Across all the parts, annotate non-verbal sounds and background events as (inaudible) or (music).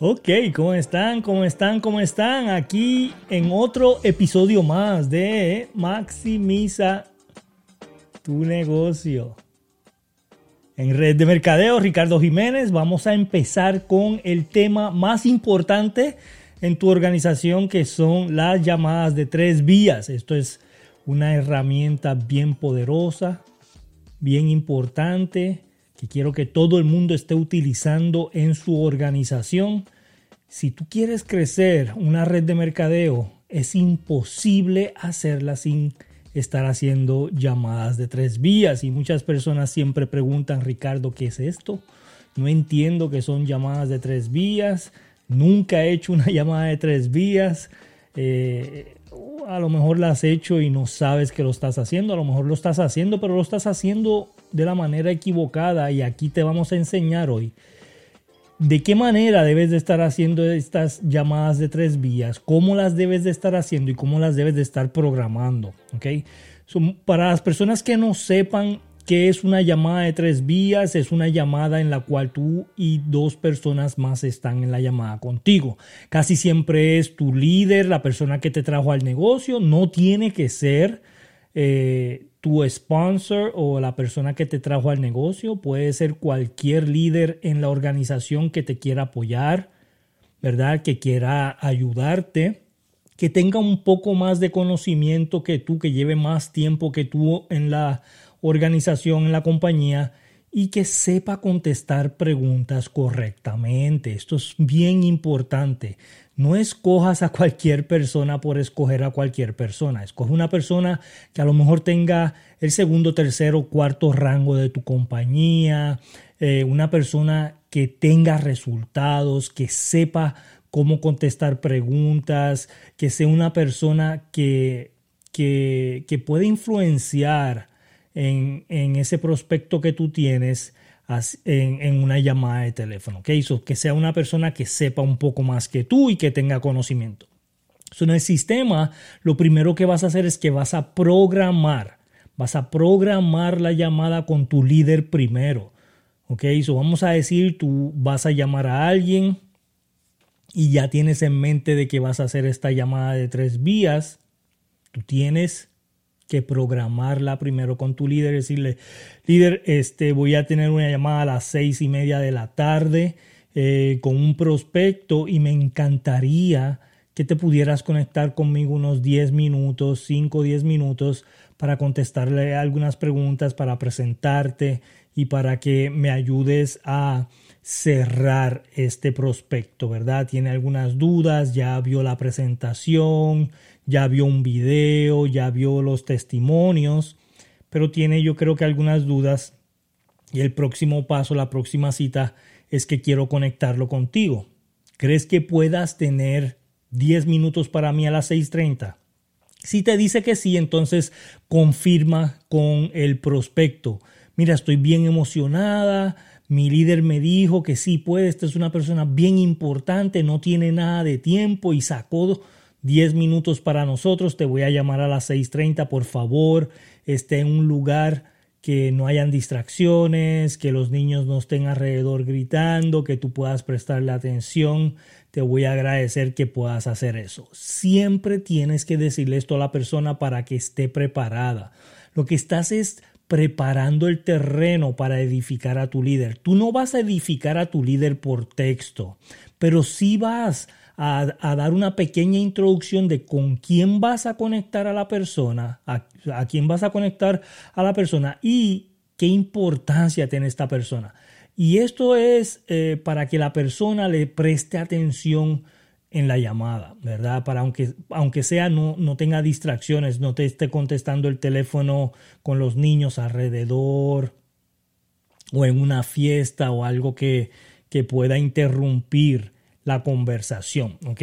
Ok, ¿cómo están? ¿Cómo están? ¿Cómo están? Aquí en otro episodio más de Maximiza tu negocio. En Red de Mercadeo, Ricardo Jiménez, vamos a empezar con el tema más importante en tu organización que son las llamadas de tres vías. Esto es una herramienta bien poderosa, bien importante que quiero que todo el mundo esté utilizando en su organización. Si tú quieres crecer una red de mercadeo, es imposible hacerla sin estar haciendo llamadas de tres vías. Y muchas personas siempre preguntan, Ricardo, ¿qué es esto? No entiendo que son llamadas de tres vías. Nunca he hecho una (laughs) llamada de tres vías. Eh, a lo mejor la has hecho y no sabes que lo estás haciendo. A lo mejor lo estás haciendo, pero lo estás haciendo de la manera equivocada y aquí te vamos a enseñar hoy de qué manera debes de estar haciendo estas llamadas de tres vías, cómo las debes de estar haciendo y cómo las debes de estar programando. ¿okay? para las personas que no sepan qué es una llamada de tres vías, es una llamada en la cual tú y dos personas más están en la llamada contigo. Casi siempre es tu líder, la persona que te trajo al negocio, no tiene que ser eh, tu sponsor o la persona que te trajo al negocio, puede ser cualquier líder en la organización que te quiera apoyar, ¿verdad? Que quiera ayudarte, que tenga un poco más de conocimiento que tú, que lleve más tiempo que tú en la organización, en la compañía y que sepa contestar preguntas correctamente. Esto es bien importante. No escojas a cualquier persona por escoger a cualquier persona. Escoge una persona que a lo mejor tenga el segundo, tercero, cuarto rango de tu compañía. Eh, una persona que tenga resultados, que sepa cómo contestar preguntas, que sea una persona que, que, que pueda influenciar en, en ese prospecto que tú tienes en, una llamada de teléfono. ¿okay? que sea una persona que sepa un poco más que tú y que tenga conocimiento. en el sistema, lo primero que vas a hacer es que vas a programar. Vas a programar la llamada con tu líder primero. ¿ok? So vamos a decir, tú vas a llamar a alguien y ya tienes en mente de que vas a hacer esta llamada de tres vías. Tú tienes que programarla primero con tu líder, decirle, líder, este, voy a tener una llamada a las seis y media de la tarde eh, con un prospecto y me encantaría que te pudieras conectar conmigo unos 10 minutos, 5 o 10 minutos para contestarle algunas preguntas, para presentarte y para que me ayudes a cerrar este prospecto, ¿verdad? Tiene algunas dudas, ya vio la presentación, ya vio un video, ya vio los testimonios, pero tiene yo creo que algunas dudas y el próximo paso, la próxima cita es que quiero conectarlo contigo. ¿Crees que puedas tener 10 minutos para mí a las 6.30? Si te dice que sí, entonces confirma con el prospecto. Mira, estoy bien emocionada. Mi líder me dijo que sí puede. Esta es una persona bien importante, no tiene nada de tiempo y sacó 10 minutos para nosotros. Te voy a llamar a las 6.30, por favor. Esté en un lugar que no hayan distracciones, que los niños no estén alrededor gritando, que tú puedas prestarle atención. Te voy a agradecer que puedas hacer eso. Siempre tienes que decirle esto a la persona para que esté preparada. Lo que estás es preparando el terreno para edificar a tu líder. Tú no vas a edificar a tu líder por texto, pero sí vas a, dar una pequeña introducción de con quién vas a conectar a la persona, a, quién vas a conectar a la persona y qué importancia tiene esta persona. Y esto es eh, para que la persona le preste atención en la llamada, ¿verdad? Para aunque, aunque sea no, no tenga distracciones, no te esté contestando el teléfono con los niños alrededor o en una fiesta o algo que, que pueda interrumpir la conversación, ¿ok?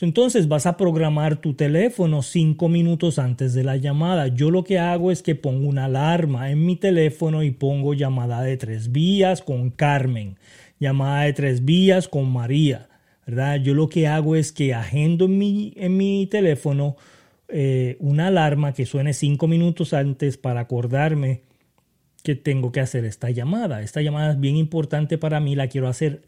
Entonces vas a programar tu teléfono cinco minutos antes de la llamada. Yo lo que hago es que pongo una alarma en mi teléfono y pongo llamada de tres vías con Carmen, llamada de tres vías con María, ¿verdad? Yo lo que hago es que agendo en mi, en mi teléfono eh, una alarma que suene cinco minutos antes para acordarme que tengo que hacer esta llamada. Esta llamada es bien importante para mí, la quiero hacer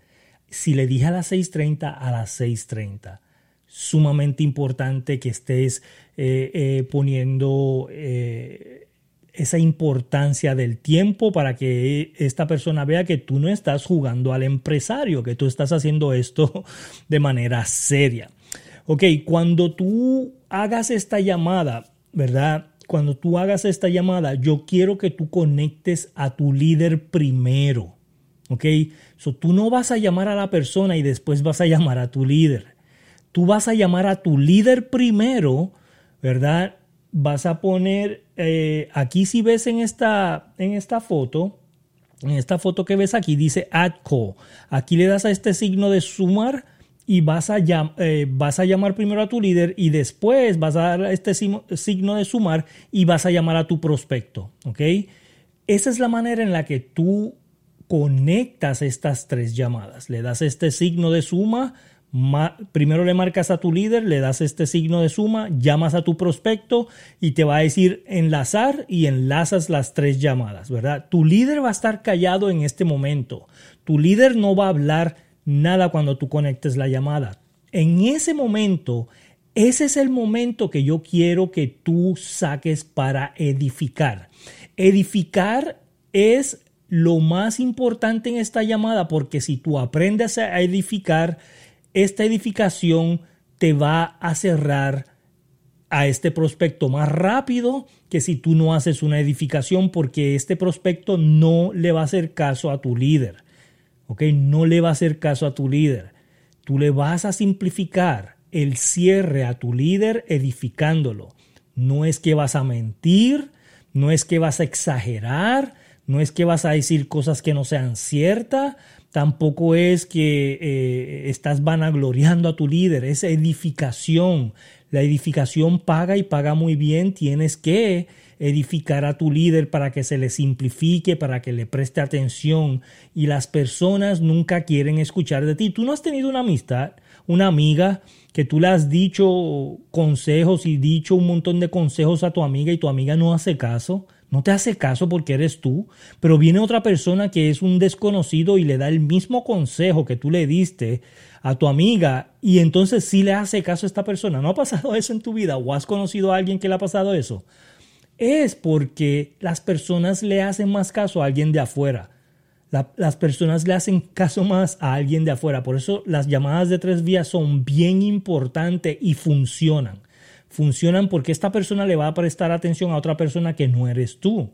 Si le dije a las 6.30, a las 6.30. Sumamente importante que estés eh, eh, poniendo eh, esa importancia del tiempo para que esta persona vea que tú no estás jugando al empresario, que tú estás haciendo esto de manera seria. Ok, cuando tú hagas esta llamada, ¿verdad? Cuando tú hagas esta llamada, yo quiero que tú conectes a tu líder primero. ¿Ok? So, tú no vas a llamar a la persona y después vas a llamar a tu líder. Tú vas a llamar a tu líder primero, ¿verdad? Vas a poner, eh, aquí si ves en esta, en esta foto, en esta foto que ves aquí dice add call. Aquí le das a este signo de sumar y vas a, eh, vas a llamar primero a tu líder y después vas a dar este signo de sumar y vas a llamar a tu prospecto. ¿ok? Esa es la manera en la que tú conectas estas tres llamadas. Le das este signo de suma, primero le marcas a tu líder, le das este signo de suma, llamas a tu prospecto y te va a decir enlazar y enlazas las tres llamadas, ¿verdad? Tu líder va a estar callado en este momento. Tu líder no va a hablar nada cuando tú conectes la llamada. En ese momento, ese es el momento que yo quiero que tú saques para edificar. Edificar es lo más importante en esta llamada porque si tú aprendes a edificar, esta edificación te va a cerrar a este prospecto más rápido que si tú no haces una edificación porque este prospecto no le va a hacer caso a tu líder. No le va a hacer caso a tu líder. Tú le vas a simplificar el cierre a tu líder edificándolo. No es que vas a mentir, no es que vas a exagerar, no es que vas a decir cosas que no sean ciertas, tampoco es que eh, estás vanagloriando a tu líder, es edificación. La edificación paga y paga muy bien, tienes que edificar a tu líder para que se le simplifique, para que le preste atención y las personas nunca quieren escuchar de ti. Tú no has tenido una amistad, una amiga que tú le has dicho consejos y dicho un montón de consejos a tu amiga y tu amiga no hace caso. No te hace caso porque eres tú, pero viene otra persona que es un desconocido y le da el mismo consejo que tú le diste a tu amiga y entonces sí le hace caso a esta persona. ¿No ha pasado (laughs) eso en tu vida o has conocido a alguien que le ha pasado eso? es porque las personas le hacen más caso a alguien de afuera. las personas le hacen caso más a alguien de afuera. Por eso las llamadas de tres vías son bien importantes y funcionan. Funcionan porque esta persona le va a prestar atención a otra persona que no eres tú.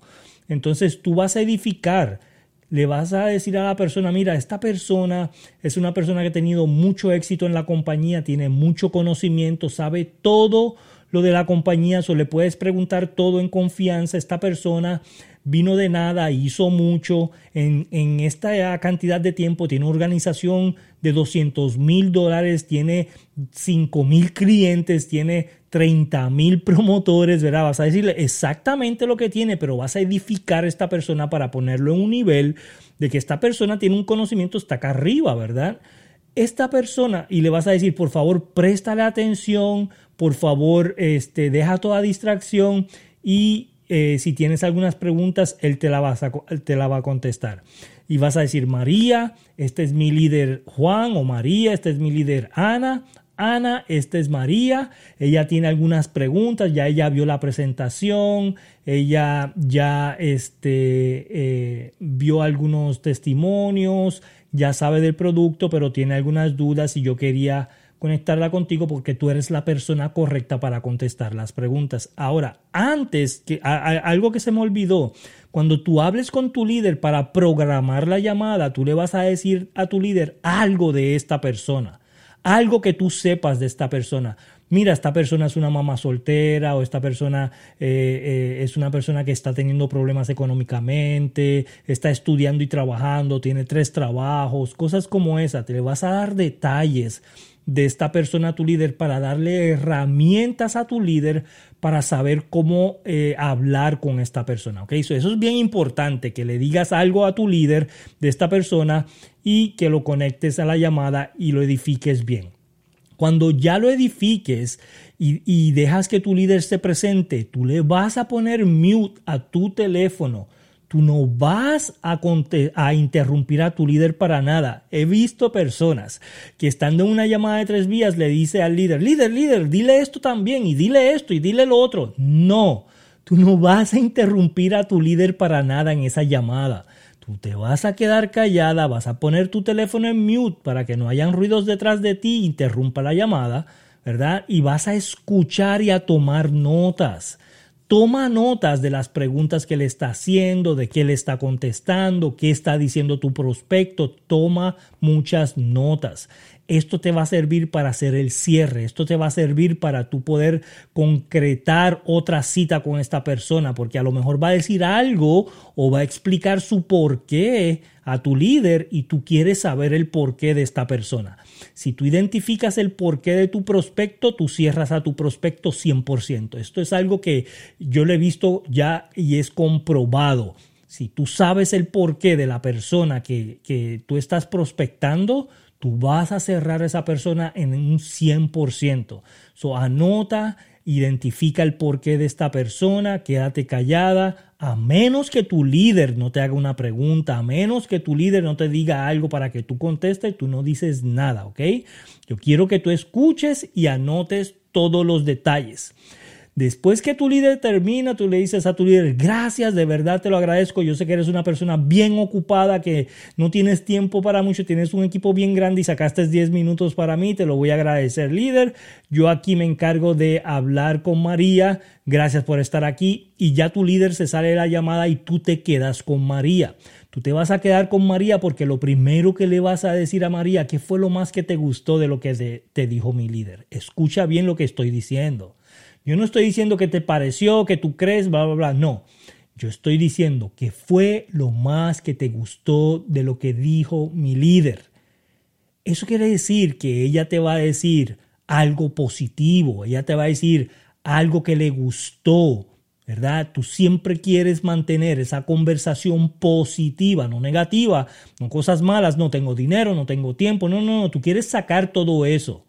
Entonces tú vas a edificar le vas a decir a la persona, mira, esta persona es una persona que ha tenido mucho éxito en la compañía, tiene mucho conocimiento, sabe todo lo de la compañía, o le puedes preguntar todo en confianza. Esta persona vino de nada, hizo mucho en, en esta cantidad de tiempo, tiene una organización de 200 mil dólares, tiene 5 mil clientes, tiene 30 mil (laughs) promotores, ¿verdad? Vas a decirle exactamente lo que tiene, pero vas a edificar a esta persona para ponerlo en un nivel de que esta persona tiene un conocimiento hasta acá arriba, ¿verdad? Esta persona, y le vas a decir, por favor, préstale atención, por favor, este, deja toda distracción y eh, si tienes algunas preguntas, él te la, a, te la va a contestar. Y vas a decir, María, este es mi líder Juan o María, este es mi líder Ana. Ana, esta es María, ella tiene algunas preguntas, ya ella vio la presentación, ella ya este, eh, vio algunos testimonios, ya sabe del producto, pero tiene algunas dudas y yo quería conectarla contigo porque tú eres la persona correcta para contestar las preguntas. Ahora, antes que algo que se me olvidó, cuando tú hables con tu líder para programar la llamada, tú le vas a decir a tu líder algo de esta persona, algo que tú sepas de esta persona. Mira, esta persona es una mamá soltera o esta persona eh, eh, es una persona que está teniendo problemas económicamente, está estudiando y trabajando, tiene tres trabajos, cosas como esa. Te le vas a dar detalles de esta persona a tu líder para darle herramientas a tu líder para saber cómo eh, hablar con esta persona. ¿okay? eso es bien importante, que le digas algo a tu líder de esta persona y que lo conectes a la llamada y lo edifiques bien. Cuando ya lo edifiques y, dejas que tu líder se presente, tú le vas a poner mute a tu teléfono Tú no vas a, a, interrumpir a tu líder para nada. He visto personas que estando en una llamada de tres vías le dice al líder, líder, líder, dile esto también y dile esto y dile lo otro. No, tú no vas a interrumpir a tu líder para nada en esa llamada. Tú te vas a quedar callada, vas a poner tu teléfono en mute para que no hayan ruidos detrás de ti, interrumpa la llamada, ¿verdad? Y vas a escuchar y a tomar notas. Toma notas de las preguntas que le está haciendo, de qué le está contestando, qué está diciendo tu prospecto. Toma muchas notas. Esto te va a servir para hacer el cierre, esto te va a servir para tú poder concretar otra cita con esta persona, porque a lo mejor va a decir algo o va a explicar su porqué a tu líder y tú quieres saber el porqué de esta persona. Si tú identificas el porqué de tu prospecto, tú cierras a tu prospecto 100%. Esto es algo que yo le he visto ya y es comprobado. Si tú sabes el porqué de la persona que, que tú estás prospectando, tú vas a cerrar a esa persona en un 100%. So, anota, identifica el porqué de esta persona, quédate callada, a menos que tu líder no te haga una pregunta, a menos que tu líder no te diga algo para que tú contestes, tú no dices nada, ¿ok? Yo quiero que tú escuches y anotes todos los detalles. Después que tu líder termina, tú le dices a tu líder, gracias, de verdad te lo agradezco. Yo sé que eres una persona bien ocupada, que no tienes tiempo para mucho, tienes un equipo bien grande y sacaste 10 minutos para mí, te lo voy a agradecer, líder. Yo aquí me encargo de hablar con María, gracias por estar aquí. Y ya tu líder se sale de la llamada y tú te quedas con María. Tú te vas a quedar con María porque lo primero que le vas a decir a María, ¿qué fue lo más que te gustó de lo que te dijo mi líder? Escucha bien lo que estoy diciendo. Yo no estoy diciendo que te pareció, que tú crees, bla, bla, bla. No. Yo estoy diciendo que fue lo más que te gustó de lo que dijo mi líder. Eso quiere decir que ella te va a decir algo positivo, ella te va a decir algo que le gustó, ¿verdad? Tú siempre quieres mantener esa conversación positiva, no negativa, no cosas malas, no tengo dinero, no tengo tiempo, no, no, no, tú quieres sacar todo eso.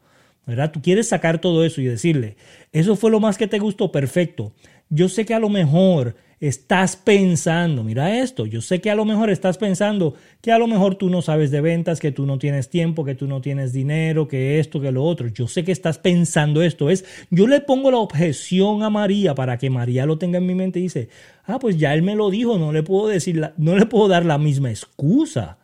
¿Verdad? Tú quieres sacar todo eso y decirle, eso fue lo más que te gustó, perfecto. Yo sé que a lo mejor estás pensando, mira esto, yo sé que a lo mejor estás pensando que a lo mejor tú no sabes de ventas, que tú no tienes tiempo, que tú no tienes dinero, que esto, que lo otro. Yo sé que estás pensando esto. Es, yo le pongo la objeción a María para que María lo tenga en mi mente y dice, ah, pues ya él me lo dijo, no le puedo decir, no le puedo dar la misma excusa.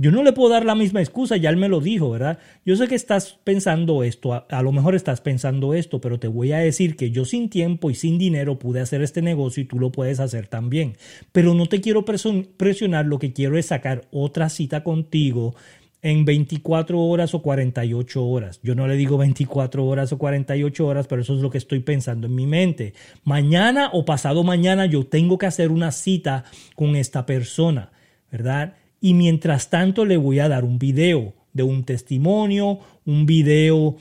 Yo no le puedo dar la misma excusa, ya él me lo dijo, ¿verdad? Yo sé que estás pensando esto, a, lo mejor estás pensando esto, pero te voy a decir que yo sin tiempo y sin dinero pude hacer este negocio y tú lo puedes hacer también. Pero no te quiero presionar, lo que quiero es sacar otra cita contigo en 24 horas o 48 horas. Yo no le digo 24 horas o 48 horas, pero eso es lo que estoy pensando en mi mente. Mañana o pasado mañana yo tengo que hacer una cita con esta persona, ¿verdad? Y mientras tanto le voy a dar un video de un testimonio, un video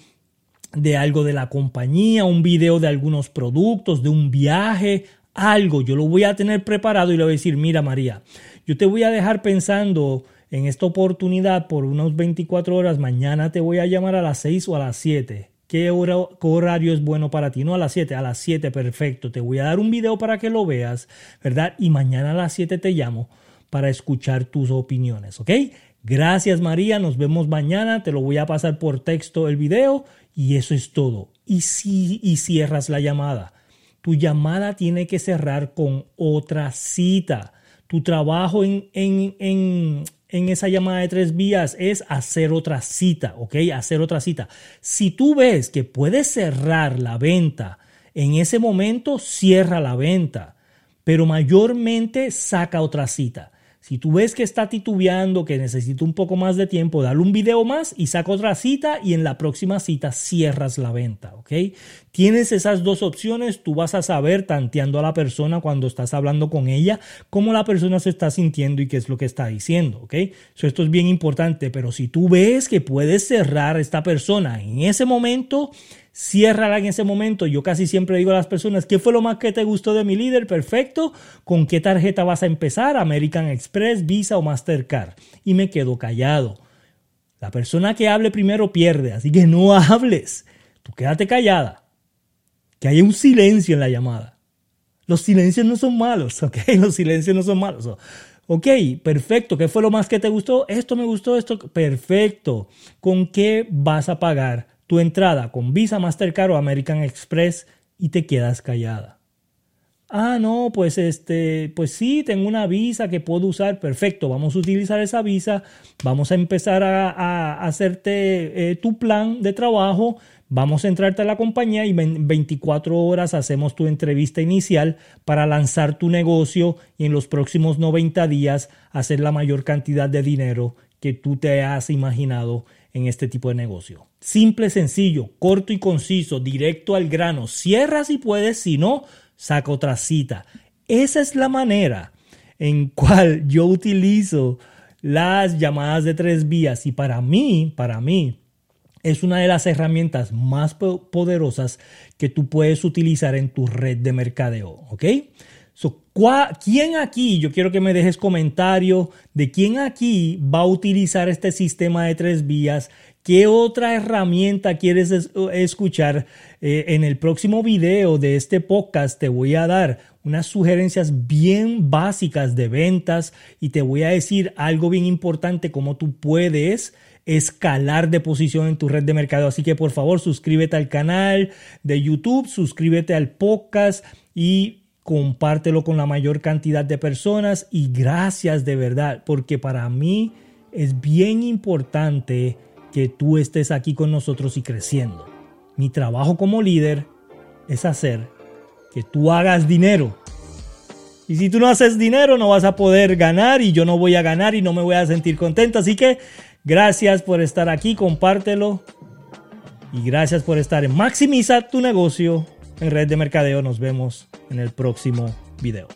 de algo de la compañía, un video de algunos productos, de un viaje, algo. Yo lo voy a tener preparado y le voy a decir, mira María, yo te voy a dejar pensando en esta oportunidad por unos 24 horas. Mañana te voy a llamar a las 6 o a las 7. ¿Qué, horario es bueno para ti? No a las 7, a las 7, perfecto. Te voy a dar un video para que lo veas, ¿verdad? Y mañana a las 7 te llamo para escuchar tus opiniones, ¿ok? Gracias María, nos vemos mañana, te lo voy a pasar por texto el video y eso es todo. Y si y cierras la llamada. Tu llamada tiene que cerrar con otra cita. Tu trabajo en, en, en, en esa llamada de tres vías es hacer otra cita, ¿ok? Hacer otra cita. Si tú ves que puedes cerrar la venta en ese momento, cierra la venta, pero mayormente saca otra cita. Si tú ves que está titubeando, que necesita un poco más de tiempo, dale un video más y saca otra cita y en la próxima cita cierras la venta, ¿ok? Tienes esas dos opciones, tú vas a saber tanteando a la persona cuando estás hablando con ella, cómo la persona se está sintiendo y qué es lo que está diciendo, ¿ok? esto es bien importante, pero si tú ves que puedes cerrar a esta persona en ese momento, ciérrala en ese momento. Yo casi siempre digo a las personas, ¿qué fue lo más que te gustó de mi líder? Perfecto. ¿Con qué tarjeta vas a empezar? American Express, Visa o Mastercard. Y me quedo callado. La persona que hable primero pierde, así que no hables. Tú quédate callada. Que haya un silencio en la llamada. Los silencios no son malos, (laughs) ¿ok? Los silencios no son malos. Ok, perfecto. ¿Qué fue lo más que te gustó? Esto me gustó, esto. Perfecto. ¿Con qué vas a pagar tu entrada? ¿Con Visa, Mastercard o American Express? Y te quedas callada. Ah, no, pues este, pues sí, tengo una visa que puedo usar. Perfecto, vamos a utilizar esa visa. Vamos a empezar a, hacerte eh, tu plan de trabajo Vamos a entrarte a la compañía y en 24 horas hacemos tu entrevista inicial para lanzar tu negocio y en los próximos 90 días hacer la mayor cantidad de dinero que tú te has imaginado en este tipo de negocio. Simple, sencillo, corto y conciso, directo al grano. Cierra si puedes, si no, saca otra cita. Esa es la manera en cual yo utilizo las llamadas de tres vías y para mí, para mí, es una de las herramientas más poderosas que tú puedes utilizar en tu red de mercadeo, ¿ok? ¿Quién aquí, yo quiero que me dejes comentario de quién aquí va a utilizar este sistema de tres vías? ¿Qué otra herramienta quieres escuchar? Eh, en el próximo video de este podcast te voy a dar unas sugerencias bien básicas de ventas y te voy a decir algo bien importante, cómo tú puedes escalar de posición en tu red de mercado. Así que por favor suscríbete al canal de YouTube, suscríbete al podcast y compártelo con la mayor cantidad de personas. Y gracias de verdad, porque para mí es bien importante que tú estés aquí con nosotros y creciendo. Mi trabajo como líder es hacer que tú hagas dinero. Y si tú no haces dinero, no vas a poder ganar y yo no voy a ganar y no me voy a sentir contento. Así que Gracias por estar aquí, compártelo. Y gracias por estar en Maximiza tu negocio en Red de Mercadeo. Nos vemos en el próximo video.